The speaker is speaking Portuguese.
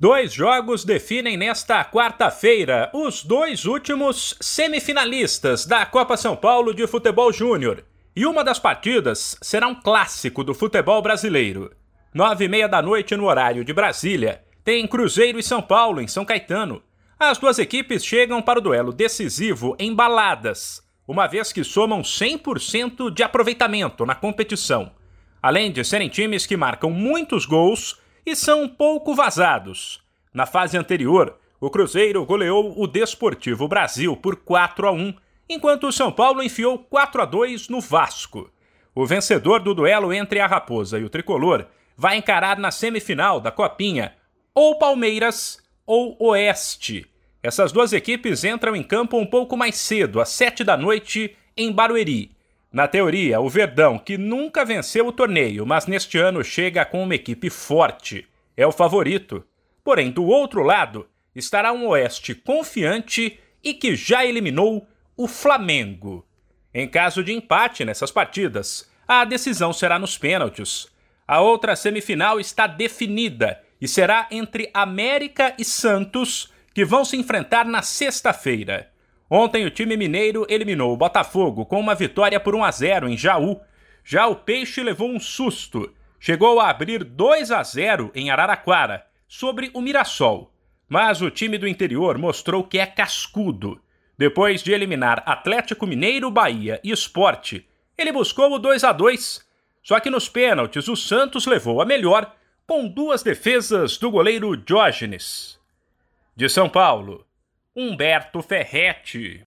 Dois jogos definem nesta quarta-feira os dois últimos semifinalistas da Copa São Paulo de Futebol Júnior. E uma das partidas será um clássico do futebol brasileiro. Nove e meia da noite no horário de Brasília, tem Cruzeiro e São Paulo em São Caetano. As duas equipes chegam para o duelo decisivo embaladas, uma vez que somam 100% de aproveitamento na competição. Além de serem times que marcam muitos gols e são pouco vazados. Na fase anterior, o Cruzeiro goleou o Desportivo Brasil por 4 a 1, enquanto o São Paulo enfiou 4 a 2 no Vasco. O vencedor do duelo entre a Raposa e o Tricolor vai encarar na semifinal da Copinha ou Palmeiras ou Oeste. Essas duas equipes entram em campo um pouco mais cedo, às 7 da noite, em Barueri. Na teoria, o Verdão, que nunca venceu o torneio, mas neste ano chega com uma equipe forte, é o favorito. Porém, do outro lado, estará um Oeste confiante e que já eliminou o Flamengo. Em caso de empate nessas partidas, a decisão será nos pênaltis. A outra semifinal está definida e será entre América e Santos, que vão se enfrentar na sexta-feira. Ontem o time mineiro eliminou o Botafogo com uma vitória por 1 a 0 em Jaú. Já o Peixe levou um susto. Chegou a abrir 2 a 0 em Araraquara, sobre o Mirassol. Mas o time do interior mostrou que é cascudo. Depois de eliminar Atlético Mineiro, Bahia e Esporte, ele buscou o 2 a 2. Só que nos pênaltis o Santos levou a melhor com duas defesas do goleiro Diógenes. De São Paulo, Humberto Ferretti.